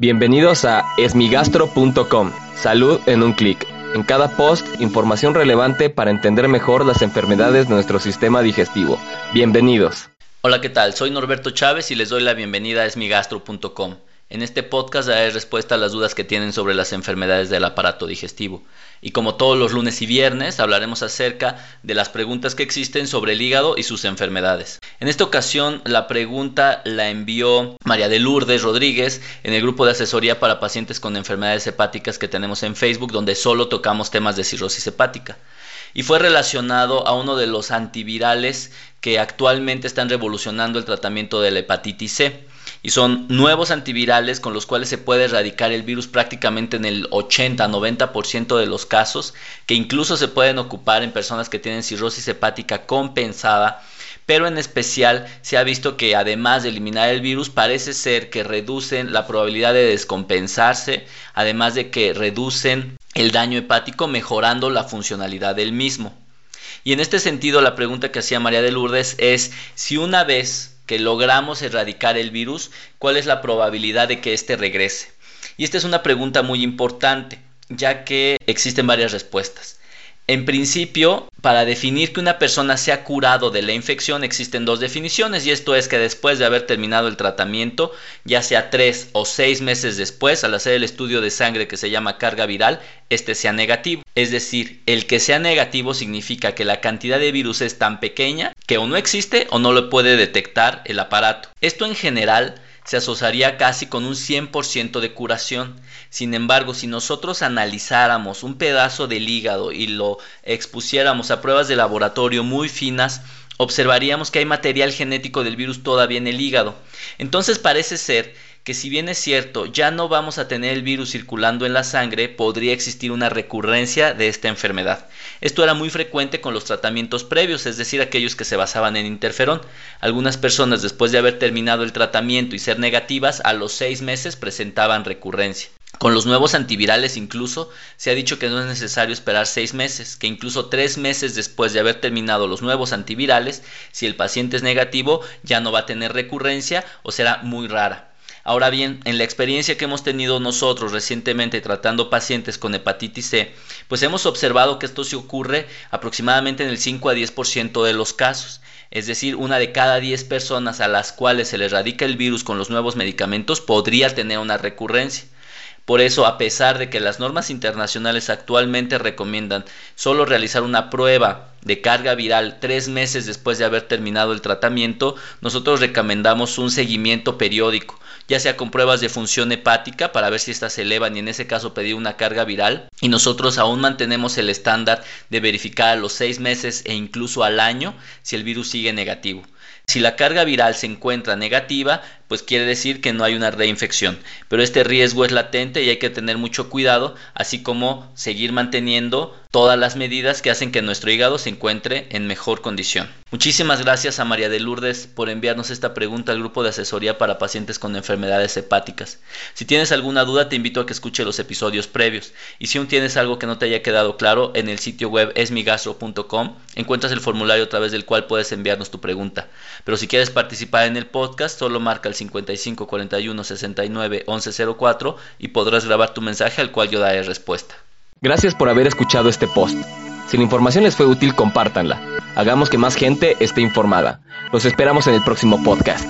Bienvenidos a esmigastro.com. Salud en un clic. En cada post, información relevante para entender mejor las enfermedades de nuestro sistema digestivo. Bienvenidos. Hola, ¿qué tal? Soy Norberto Chávez y les doy la bienvenida a esmigastro.com. En este podcast daré respuesta a las dudas que tienen sobre las enfermedades del aparato digestivo. Y como todos los lunes y viernes, hablaremos acerca de las preguntas que existen sobre el hígado y sus enfermedades. En esta ocasión, la pregunta la envió María de Lourdes Rodríguez en el grupo de asesoría para pacientes con enfermedades hepáticas que tenemos en Facebook, donde solo tocamos temas de cirrosis hepática y fue relacionado a uno de los antivirales que actualmente están revolucionando el tratamiento de la hepatitis C y son nuevos antivirales con los cuales se puede erradicar el virus prácticamente en el 80-90% de los casos, que incluso se pueden ocupar en personas que tienen cirrosis hepática compensada, pero en especial se ha visto que además de eliminar el virus parece ser que reducen la probabilidad de descompensarse, además de que reducen el daño hepático mejorando la funcionalidad del mismo. Y en este sentido la pregunta que hacía María de Lourdes es si una vez que logramos erradicar el virus, ¿cuál es la probabilidad de que éste regrese? Y esta es una pregunta muy importante, ya que existen varias respuestas. En principio, para definir que una persona se ha curado de la infección existen dos definiciones y esto es que después de haber terminado el tratamiento, ya sea tres o seis meses después, al hacer el estudio de sangre que se llama carga viral, este sea negativo. Es decir, el que sea negativo significa que la cantidad de virus es tan pequeña que o no existe o no lo puede detectar el aparato. Esto en general se asociaría casi con un 100% de curación. Sin embargo, si nosotros analizáramos un pedazo del hígado y lo expusiéramos a pruebas de laboratorio muy finas, observaríamos que hay material genético del virus todavía en el hígado. Entonces parece ser que si bien es cierto, ya no vamos a tener el virus circulando en la sangre, podría existir una recurrencia de esta enfermedad. Esto era muy frecuente con los tratamientos previos, es decir, aquellos que se basaban en interferón. Algunas personas después de haber terminado el tratamiento y ser negativas, a los seis meses presentaban recurrencia. Con los nuevos antivirales incluso se ha dicho que no es necesario esperar seis meses, que incluso tres meses después de haber terminado los nuevos antivirales, si el paciente es negativo, ya no va a tener recurrencia o será muy rara. Ahora bien, en la experiencia que hemos tenido nosotros recientemente tratando pacientes con hepatitis C, pues hemos observado que esto se ocurre aproximadamente en el 5 a 10% de los casos. Es decir, una de cada 10 personas a las cuales se les radica el virus con los nuevos medicamentos podría tener una recurrencia. Por eso, a pesar de que las normas internacionales actualmente recomiendan solo realizar una prueba de carga viral tres meses después de haber terminado el tratamiento, nosotros recomendamos un seguimiento periódico, ya sea con pruebas de función hepática para ver si éstas se elevan y en ese caso pedir una carga viral. Y nosotros aún mantenemos el estándar de verificar a los seis meses e incluso al año si el virus sigue negativo. Si la carga viral se encuentra negativa, pues quiere decir que no hay una reinfección. Pero este riesgo es latente y hay que tener mucho cuidado, así como seguir manteniendo todas las medidas que hacen que nuestro hígado se encuentre en mejor condición. Muchísimas gracias a María de Lourdes por enviarnos esta pregunta al grupo de asesoría para pacientes con enfermedades hepáticas. Si tienes alguna duda te invito a que escuche los episodios previos y si aún tienes algo que no te haya quedado claro en el sitio web esmigastro.com encuentras el formulario a través del cual puedes enviarnos tu pregunta. Pero si quieres participar en el podcast solo marca el 55 41 69 11 04 y podrás grabar tu mensaje al cual yo daré respuesta. Gracias por haber escuchado este post. Si la información les fue útil, compártanla. Hagamos que más gente esté informada. Los esperamos en el próximo podcast.